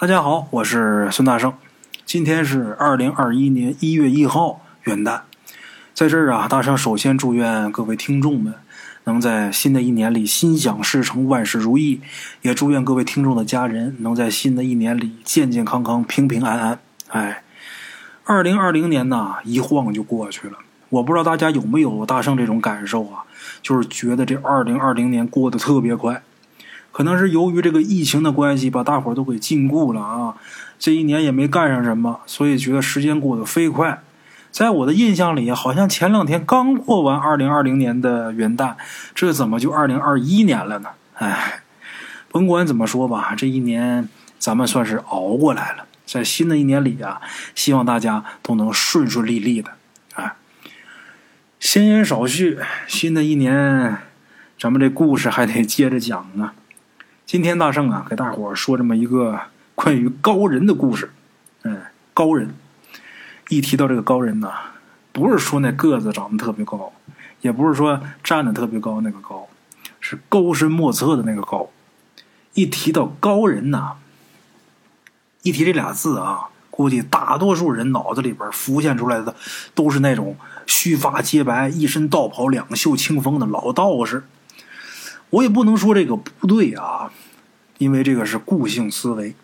大家好，我是孙大圣。今天是二零二一年一月一号元旦，在这儿啊，大圣首先祝愿各位听众们能在新的一年里心想事成、万事如意，也祝愿各位听众的家人能在新的一年里健健康康、平平安安。哎，二零二零年呐，一晃就过去了。我不知道大家有没有大圣这种感受啊？就是觉得这二零二零年过得特别快。可能是由于这个疫情的关系，把大伙都给禁锢了啊！这一年也没干上什么，所以觉得时间过得飞快。在我的印象里，好像前两天刚过完二零二零年的元旦，这怎么就二零二一年了呢？哎，甭管怎么说吧，这一年咱们算是熬过来了。在新的一年里啊，希望大家都能顺顺利利的。哎，闲言少叙，新的一年，咱们这故事还得接着讲啊。今天大圣啊，给大伙儿说这么一个关于高人的故事。嗯，高人，一提到这个高人呢，不是说那个子长得特别高，也不是说站得特别高那个高，是高深莫测的那个高。一提到高人呢，一提这俩字啊，估计大多数人脑子里边浮现出来的都是那种须发皆白、一身道袍、两袖清风的老道士。我也不能说这个不对啊，因为这个是固性思维。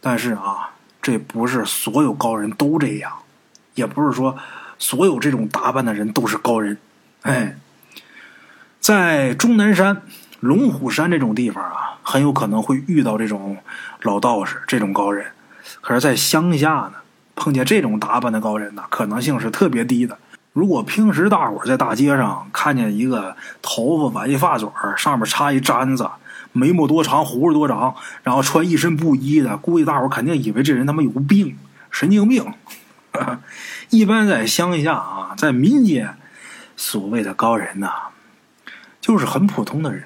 但是啊，这不是所有高人都这样，也不是说所有这种打扮的人都是高人。哎，在终南山、龙虎山这种地方啊，很有可能会遇到这种老道士、这种高人。可是，在乡下呢，碰见这种打扮的高人呢，可能性是特别低的。如果平时大伙在大街上看见一个头发挽一发卷上面插一簪子，眉毛多长，胡子多长，然后穿一身布衣的，估计大伙肯定以为这人他妈有病，神经病。一般在乡下啊，在民间，所谓的高人呐，就是很普通的人。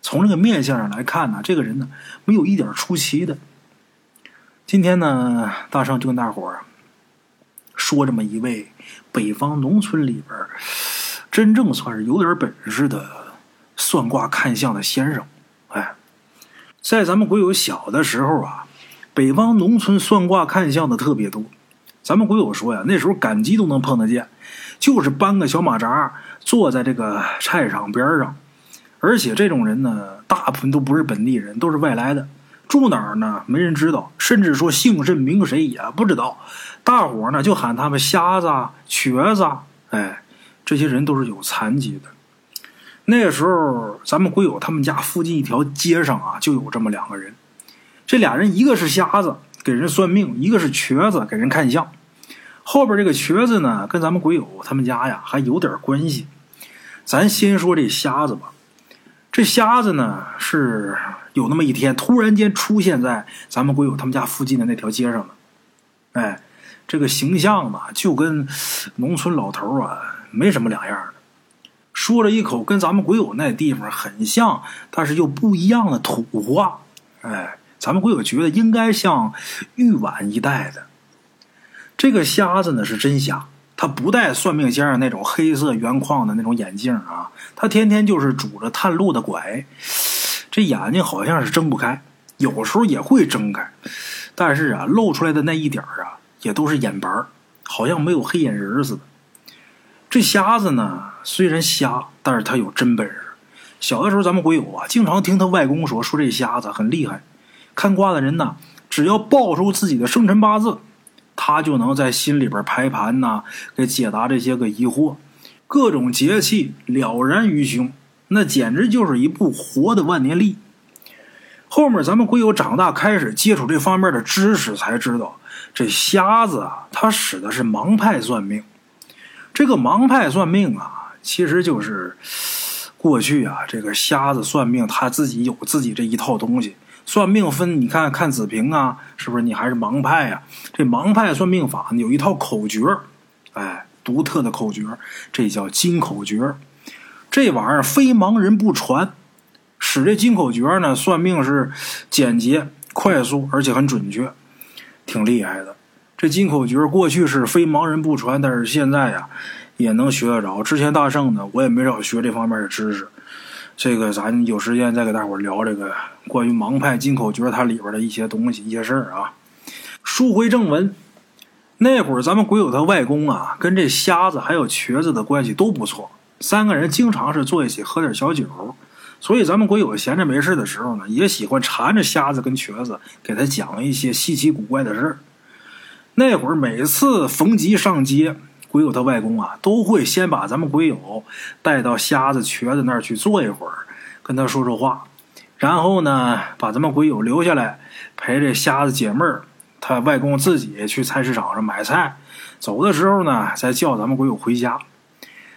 从这个面相上来看呢，这个人呢，没有一点出奇的。今天呢，大圣就跟大伙儿说这么一位。北方农村里边，真正算是有点本事的算卦看相的先生。在咱们鬼友小的时候啊，北方农村算卦看相的特别多。咱们鬼友说呀，那时候赶集都能碰得见，就是搬个小马扎，坐在这个菜场边上。而且这种人呢，大部分都不是本地人，都是外来的。住哪儿呢？没人知道，甚至说姓甚名谁也不知道。大伙儿呢就喊他们瞎子、瘸子，哎，这些人都是有残疾的。那时候，咱们鬼友他们家附近一条街上啊，就有这么两个人。这俩人，一个是瞎子，给人算命；一个是瘸子，给人看相。后边这个瘸子呢，跟咱们鬼友他们家呀还有点关系。咱先说这瞎子吧。这瞎子呢是。有那么一天，突然间出现在咱们鬼友他们家附近的那条街上了。哎，这个形象吧，就跟农村老头啊没什么两样的。说了一口跟咱们鬼友那地方很像，但是又不一样的土话。哎，咱们鬼友觉得应该像玉碗一带的。这个瞎子呢是真瞎，他不戴算命先生那种黑色圆框的那种眼镜啊，他天天就是拄着探路的拐。这眼睛好像是睁不开，有时候也会睁开，但是啊，露出来的那一点啊，也都是眼白好像没有黑眼仁似的。这瞎子呢，虽然瞎，但是他有真本事。小的时候，咱们鬼友啊，经常听他外公说，说这瞎子很厉害。看卦的人呢，只要报出自己的生辰八字，他就能在心里边排盘呐，给解答这些个疑惑，各种节气了然于胸。那简直就是一部活的万年历。后面咱们鬼友长大开始接触这方面的知识，才知道这瞎子啊，他使的是盲派算命。这个盲派算命啊，其实就是过去啊，这个瞎子算命他自己有自己这一套东西。算命分，你看看子平啊，是不是你还是盲派呀？这盲派算命法有一套口诀，哎，独特的口诀，这叫金口诀。这玩意儿非盲人不传，使这金口诀呢，算命是简洁、快速，而且很准确，挺厉害的。这金口诀过去是非盲人不传，但是现在呀，也能学得着。之前大圣呢，我也没少学这方面的知识。这个咱有时间再给大伙聊这个关于盲派金口诀它里边的一些东西、一些事儿啊。书回正文，那会儿咱们鬼友他外公啊，跟这瞎子还有瘸子的关系都不错，三个人经常是坐一起喝点小酒。所以咱们鬼友闲着没事的时候呢，也喜欢缠着瞎子跟瘸子，给他讲一些稀奇古怪的事儿。那会儿每次逢集上街，鬼友他外公啊，都会先把咱们鬼友带到瞎子、瘸子那儿去坐一会儿，跟他说说话，然后呢，把咱们鬼友留下来陪着瞎子解闷儿。他外公自己去菜市场上买菜，走的时候呢，再叫咱们鬼友回家。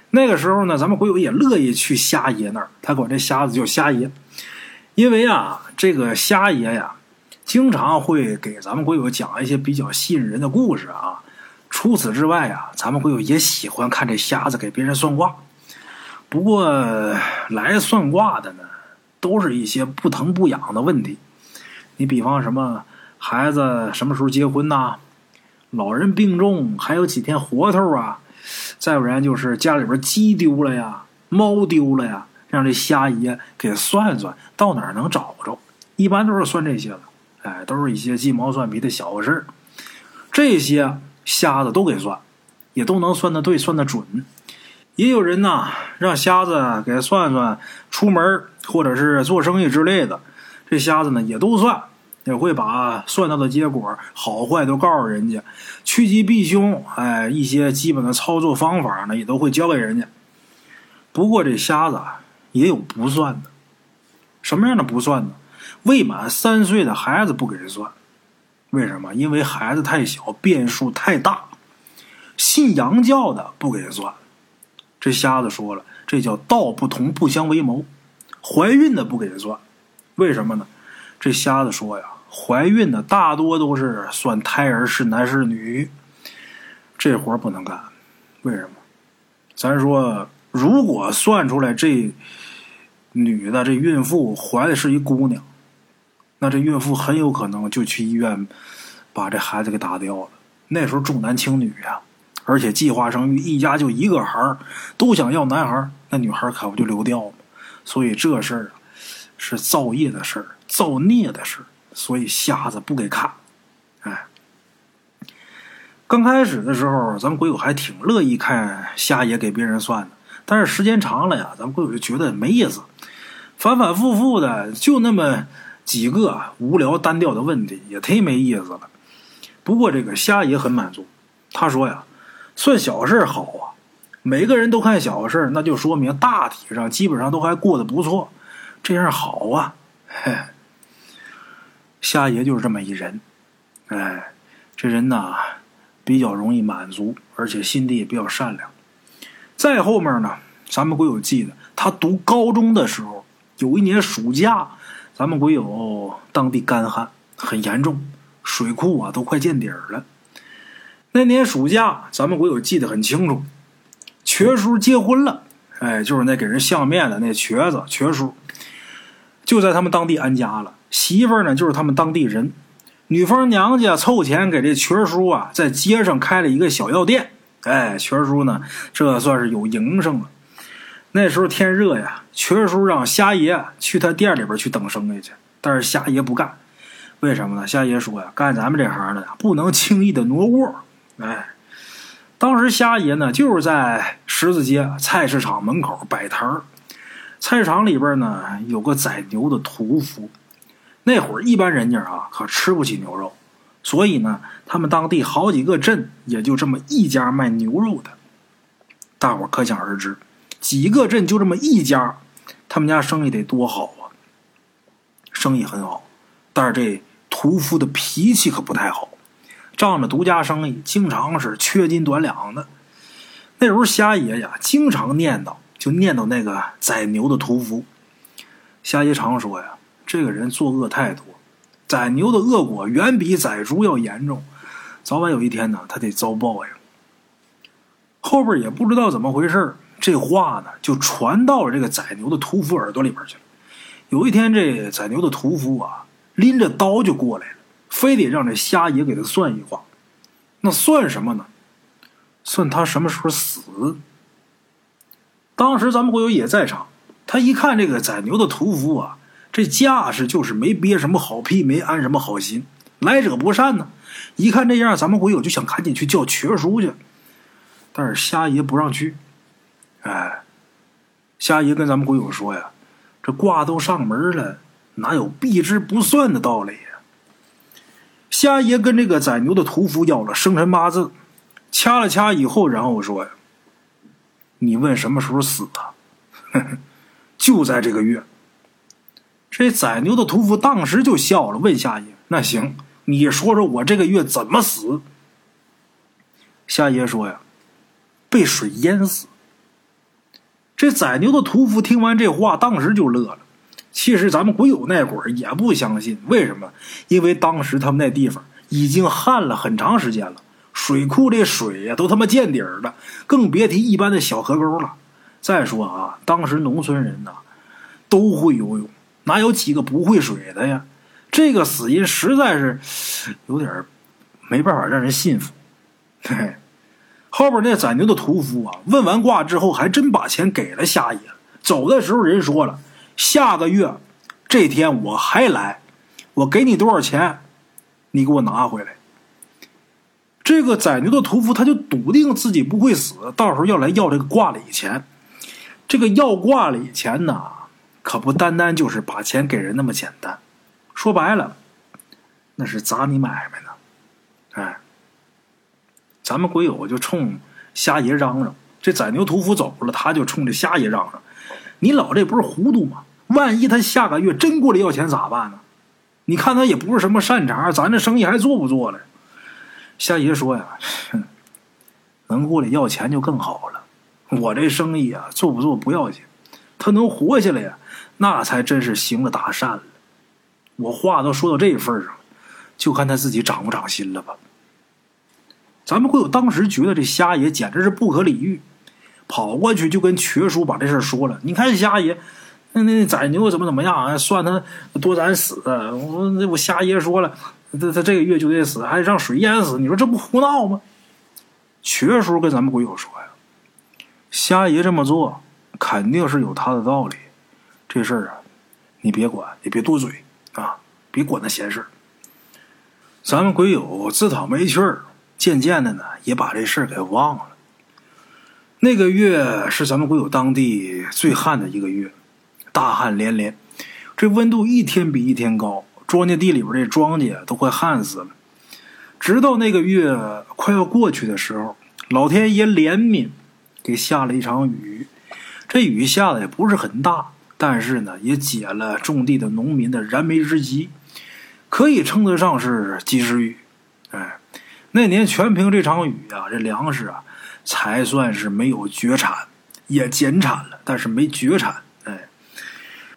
那个时候呢，咱们鬼友也乐意去瞎爷那儿，他管这瞎子叫瞎爷，因为啊，这个瞎爷呀，经常会给咱们鬼友讲一些比较吸引人的故事啊。除此之外啊，咱们鬼友也喜欢看这瞎子给别人算卦。不过来算卦的呢，都是一些不疼不痒的问题。你比方什么孩子什么时候结婚呐，老人病重还有几天活头啊。再不然就是家里边鸡丢了呀，猫丢了呀，让这瞎爷给算算，到哪儿能找着？一般都是算这些的，哎，都是一些鸡毛蒜皮的小事这些瞎子都给算，也都能算得对，算得准。也有人呐，让瞎子给算算出门或者是做生意之类的，这瞎子呢也都算。也会把算到的结果好坏都告诉人家，趋吉避凶，哎，一些基本的操作方法呢也都会教给人家。不过这瞎子也有不算的，什么样的不算呢？未满三岁的孩子不给人算，为什么？因为孩子太小，变数太大。信洋教的不给人算，这瞎子说了，这叫道不同不相为谋。怀孕的不给人算，为什么呢？这瞎子说呀。怀孕的大多都是算胎儿是男是女，这活不能干。为什么？咱说，如果算出来这女的这孕妇怀的是一姑娘，那这孕妇很有可能就去医院把这孩子给打掉了。那时候重男轻女呀，而且计划生育，一家就一个孩儿，都想要男孩儿那女孩儿可不就流掉吗？所以这事儿啊，是造业的事儿，造孽的事儿。所以瞎子不给看，哎，刚开始的时候，咱们鬼友还挺乐意看瞎爷给别人算的。但是时间长了呀，咱们鬼友就觉得没意思，反反复复的就那么几个无聊单调的问题，也忒没意思了。不过这个瞎爷很满足，他说呀，算小事好啊，每个人都看小事那就说明大体上基本上都还过得不错，这样好啊，嘿。瞎爷就是这么一人，哎，这人呐比较容易满足，而且心地也比较善良。再后面呢，咱们鬼友记得他读高中的时候，有一年暑假，咱们鬼友当地干旱很严重，水库啊都快见底儿了。那年暑假，咱们鬼友记得很清楚，瘸叔结婚了，哎，就是那给人相面的那瘸子瘸叔，就在他们当地安家了。媳妇儿呢，就是他们当地人。女方娘家凑钱给这瘸叔啊，在街上开了一个小药店。哎，瘸叔呢，这算是有营生了。那时候天热呀，瘸叔让瞎爷去他店里边去等生意去，但是瞎爷不干。为什么呢？瞎爷说呀，干咱们这行的呀，不能轻易的挪窝。哎，当时瞎爷呢，就是在十字街菜市场门口摆摊儿。菜市场里边呢，有个宰牛的屠夫。那会儿一般人家啊可吃不起牛肉，所以呢，他们当地好几个镇也就这么一家卖牛肉的。大伙可想而知，几个镇就这么一家，他们家生意得多好啊！生意很好，但是这屠夫的脾气可不太好，仗着独家生意，经常是缺斤短两的。那时候瞎爷呀，经常念叨，就念叨那个宰牛的屠夫。瞎爷常说呀。这个人作恶太多，宰牛的恶果远比宰猪要严重，早晚有一天呢，他得遭报应。后边也不知道怎么回事这话呢就传到了这个宰牛的屠夫耳朵里边去了。有一天，这宰牛的屠夫啊，拎着刀就过来了，非得让这瞎爷给他算一卦。那算什么呢？算他什么时候死。当时咱们会友也在场，他一看这个宰牛的屠夫啊，这架势就是没憋什么好屁，没安什么好心，来者不善呢。一看这样，咱们鬼友就想赶紧去叫瘸叔去，但是瞎爷不让去。哎，瞎爷跟咱们鬼友说呀：“这卦都上门了，哪有避之不算的道理呀？”瞎爷跟这个宰牛的屠夫要了生辰八字，掐了掐以后，然后说呀：“你问什么时候死的？就在这个月。”这宰牛的屠夫当时就笑了，问夏爷：“那行。”你说说我这个月怎么死？夏爷说呀，被水淹死。这宰牛的屠夫听完这话，当时就乐了。其实咱们鬼友那会儿也不相信，为什么？因为当时他们那地方已经旱了很长时间了，水库这水呀都他妈见底儿了，更别提一般的小河沟了。再说啊，当时农村人呐都会游泳，哪有几个不会水的呀？这个死因实在是有点没办法让人信服。嘿，后边那宰牛的屠夫啊，问完卦之后，还真把钱给了夏爷。走的时候，人说了，下个月这天我还来，我给你多少钱，你给我拿回来。这个宰牛的屠夫他就笃定自己不会死，到时候要来要这个卦里钱。这个要卦里钱呢，可不单单就是把钱给人那么简单。说白了，那是砸你买卖呢，哎，咱们鬼友就冲瞎爷嚷嚷，这宰牛屠夫走了，他就冲这瞎爷嚷嚷：“你老这不是糊涂吗？万一他下个月真过来要钱咋办呢？你看他也不是什么善茬，咱这生意还做不做了？”瞎爷说呀：“能过来要钱就更好了，我这生意啊做不做不要紧，他能活下来呀，那才真是行了大善了。”我话都说到这份上，就看他自己长不长心了吧。咱们会有当时觉得这瞎爷简直是不可理喻，跑过去就跟瘸叔把这事说了。你看这瞎爷，那那宰牛怎么怎么样啊，算他多咱死。我我瞎爷说了，他他这个月就得死，还得让水淹死。你说这不胡闹吗？瘸叔跟咱们鬼友说呀，瞎爷这么做肯定是有他的道理。这事儿啊，你别管，也别多嘴。啊，别管那闲事咱们鬼友自讨没趣儿，渐渐的呢，也把这事儿给忘了。那个月是咱们国友当地最旱的一个月，大旱连连，这温度一天比一天高，庄稼地里边这庄稼都快旱死了。直到那个月快要过去的时候，老天爷怜悯，给下了一场雨。这雨下的也不是很大。但是呢，也解了种地的农民的燃眉之急，可以称得上是及时雨。哎，那年全凭这场雨啊，这粮食啊才算是没有绝产，也减产了，但是没绝产。哎，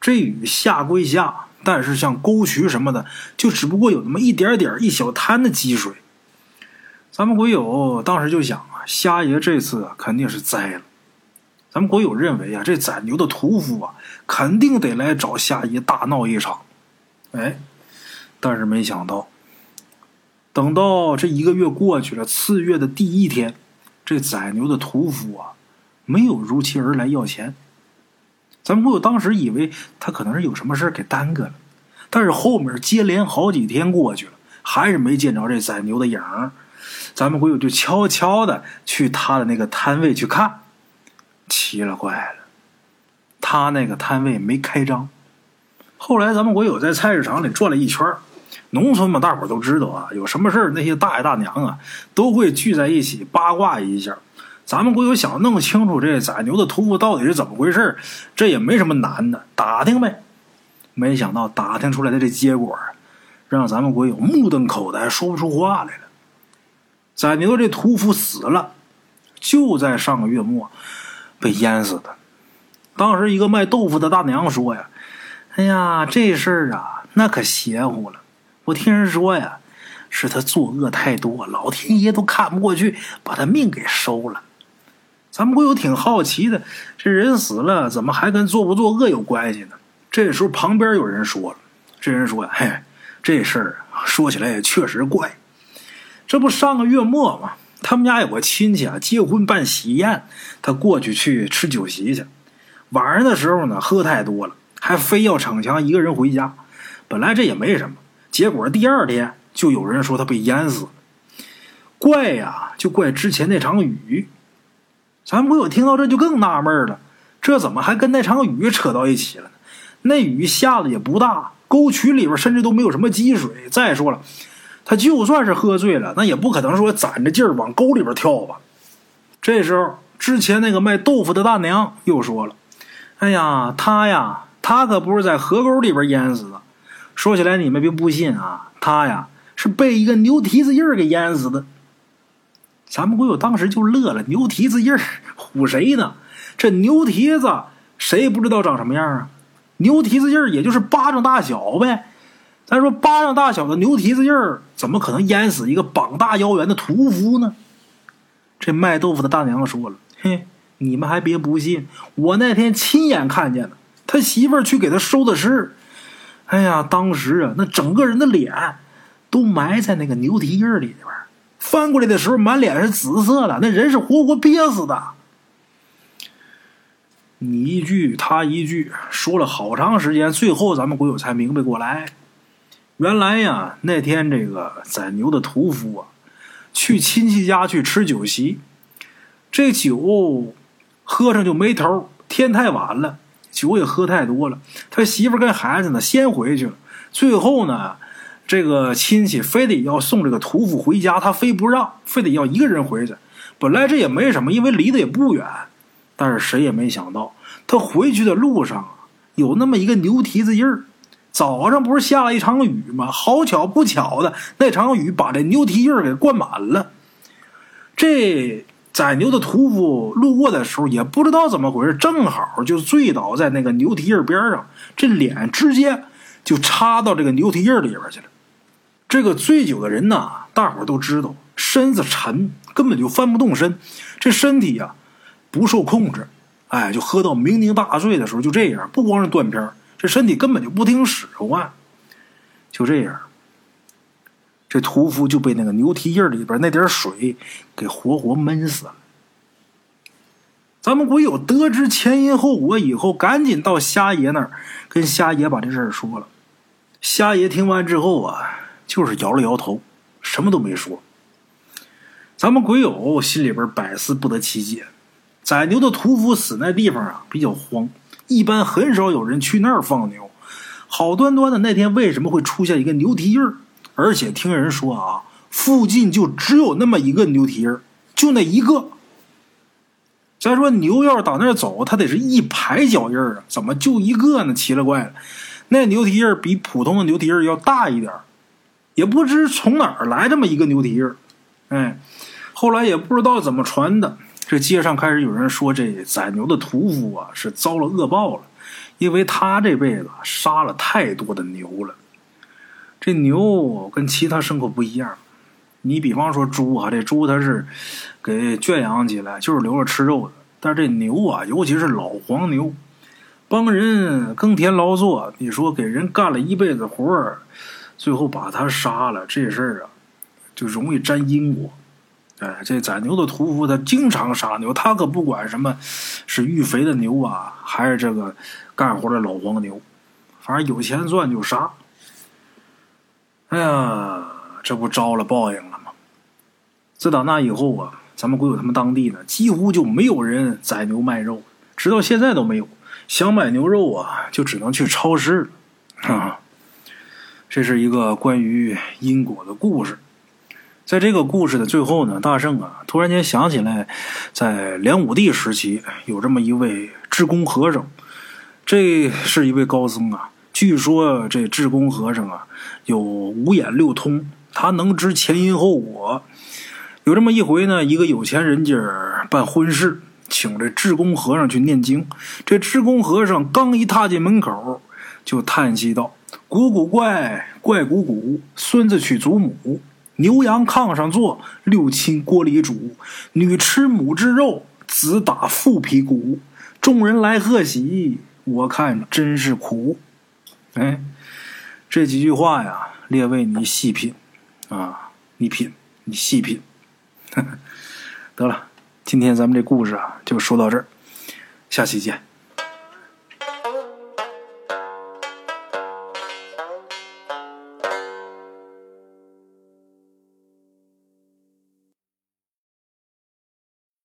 这雨下归下，但是像沟渠什么的，就只不过有那么一点点、一小滩的积水。咱们鬼友当时就想啊，瞎爷这次肯定是栽了。咱们国友认为啊，这宰牛的屠夫啊，肯定得来找夏爷大闹一场。哎，但是没想到，等到这一个月过去了，次月的第一天，这宰牛的屠夫啊，没有如期而来要钱。咱们国友当时以为他可能是有什么事给耽搁了，但是后面接连好几天过去了，还是没见着这宰牛的影儿。咱们国友就悄悄的去他的那个摊位去看。奇了怪了，他那个摊位没开张。后来咱们国友在菜市场里转了一圈农村嘛，大伙都知道啊，有什么事那些大爷大娘啊都会聚在一起八卦一下。咱们国有想弄清楚这宰牛的屠夫到底是怎么回事这也没什么难的，打听呗。没想到打听出来的这结果，让咱们国有目瞪口呆，说不出话来了。宰牛这屠夫死了，就在上个月末。被淹死的。当时一个卖豆腐的大娘说呀：“哎呀，这事儿啊，那可邪乎了。我听人说呀，是他作恶太多，老天爷都看不过去，把他命给收了。咱们不有挺好奇的，这人死了，怎么还跟作不作恶有关系呢？”这时候旁边有人说了：“这人说呀，嘿，这事儿说起来也确实怪。这不上个月末吗？”他们家有个亲戚啊，结婚办喜宴，他过去去吃酒席去。晚上的时候呢，喝太多了，还非要逞强一个人回家。本来这也没什么，结果第二天就有人说他被淹死了。怪呀，就怪之前那场雨。咱不有听到这就更纳闷了，这怎么还跟那场雨扯到一起了呢？那雨下的也不大，沟渠里边甚至都没有什么积水。再说了，他就算是喝醉了，那也不可能说攒着劲儿往沟里边跳吧。这时候，之前那个卖豆腐的大娘又说了：“哎呀，他呀，他可不是在河沟里边淹死的。说起来，你们别不信啊，他呀是被一个牛蹄子印儿给淹死的。”咱们鬼友当时就乐了，牛蹄子印儿唬谁呢？这牛蹄子谁也不知道长什么样啊？牛蹄子印儿也就是巴掌大小呗。咱说巴掌大小的牛蹄子印儿，怎么可能淹死一个膀大腰圆的屠夫呢？这卖豆腐的大娘说了：“嘿，你们还别不信，我那天亲眼看见了，他媳妇儿去给他收的尸。哎呀，当时啊，那整个人的脸都埋在那个牛蹄印里边。”翻过来的时候，满脸是紫色的，那人是活活憋死的。你一句他一句，说了好长时间，最后咱们鬼友才明白过来，原来呀，那天这个宰牛的屠夫啊，去亲戚家去吃酒席，这酒喝上就没头，天太晚了，酒也喝太多了，他媳妇跟孩子呢先回去了，最后呢。这个亲戚非得要送这个屠夫回家，他非不让，非得要一个人回去。本来这也没什么，因为离得也不远。但是谁也没想到，他回去的路上有那么一个牛蹄子印儿。早上不是下了一场雨吗？好巧不巧的，那场雨把这牛蹄印儿给灌满了。这宰牛的屠夫路过的时候，也不知道怎么回事，正好就醉倒在那个牛蹄印边上，这脸直接就插到这个牛蹄印里边去了。这个醉酒的人呐，大伙都知道，身子沉，根本就翻不动身，这身体呀不受控制，哎，就喝到酩酊大醉的时候就这样，不光是断片这身体根本就不听使唤，就这样，这屠夫就被那个牛蹄印里边那点水给活活闷死了。咱们鬼友得知前因后果以后，赶紧到瞎爷那儿跟瞎爷把这事儿说了。瞎爷听完之后啊。就是摇了摇头，什么都没说。咱们鬼友心里边百思不得其解。宰牛的屠夫死那地方啊，比较荒，一般很少有人去那儿放牛。好端端的那天，为什么会出现一个牛蹄印儿？而且听人说啊，附近就只有那么一个牛蹄印，就那一个。再说牛要是打那儿走，它得是一排脚印啊，怎么就一个呢？奇了怪了，那牛蹄印比普通的牛蹄印要大一点。也不知从哪儿来这么一个牛蹄印儿，哎，后来也不知道怎么传的，这街上开始有人说这宰牛的屠夫啊是遭了恶报了，因为他这辈子杀了太多的牛了。这牛跟其他牲口不一样，你比方说猪啊，这猪它是给圈养起来，就是留着吃肉的。但是这牛啊，尤其是老黄牛，帮人耕田劳作，你说给人干了一辈子活儿。最后把他杀了，这事儿啊，就容易沾因果。哎，这宰牛的屠夫他经常杀牛，他可不管什么是育肥的牛啊，还是这个干活的老黄牛，反正有钱赚就杀。哎呀，这不招了报应了吗？自打那以后啊，咱们鬼友他们当地呢，几乎就没有人宰牛卖肉，直到现在都没有。想买牛肉啊，就只能去超市啊。这是一个关于因果的故事，在这个故事的最后呢，大圣啊突然间想起来，在梁武帝时期有这么一位智公和尚，这是一位高僧啊。据说这智公和尚啊有五眼六通，他能知前因后果。有这么一回呢，一个有钱人家办婚事，请这智公和尚去念经。这智公和尚刚一踏进门口，就叹息道。古古怪怪古古，孙子娶祖母，牛羊炕上坐，六亲锅里煮，女吃母之肉，子打父皮骨。众人来贺喜，我看真是苦。哎，这几句话呀，列位你细品啊，你品，你细品。得了，今天咱们这故事啊，就说到这儿，下期见。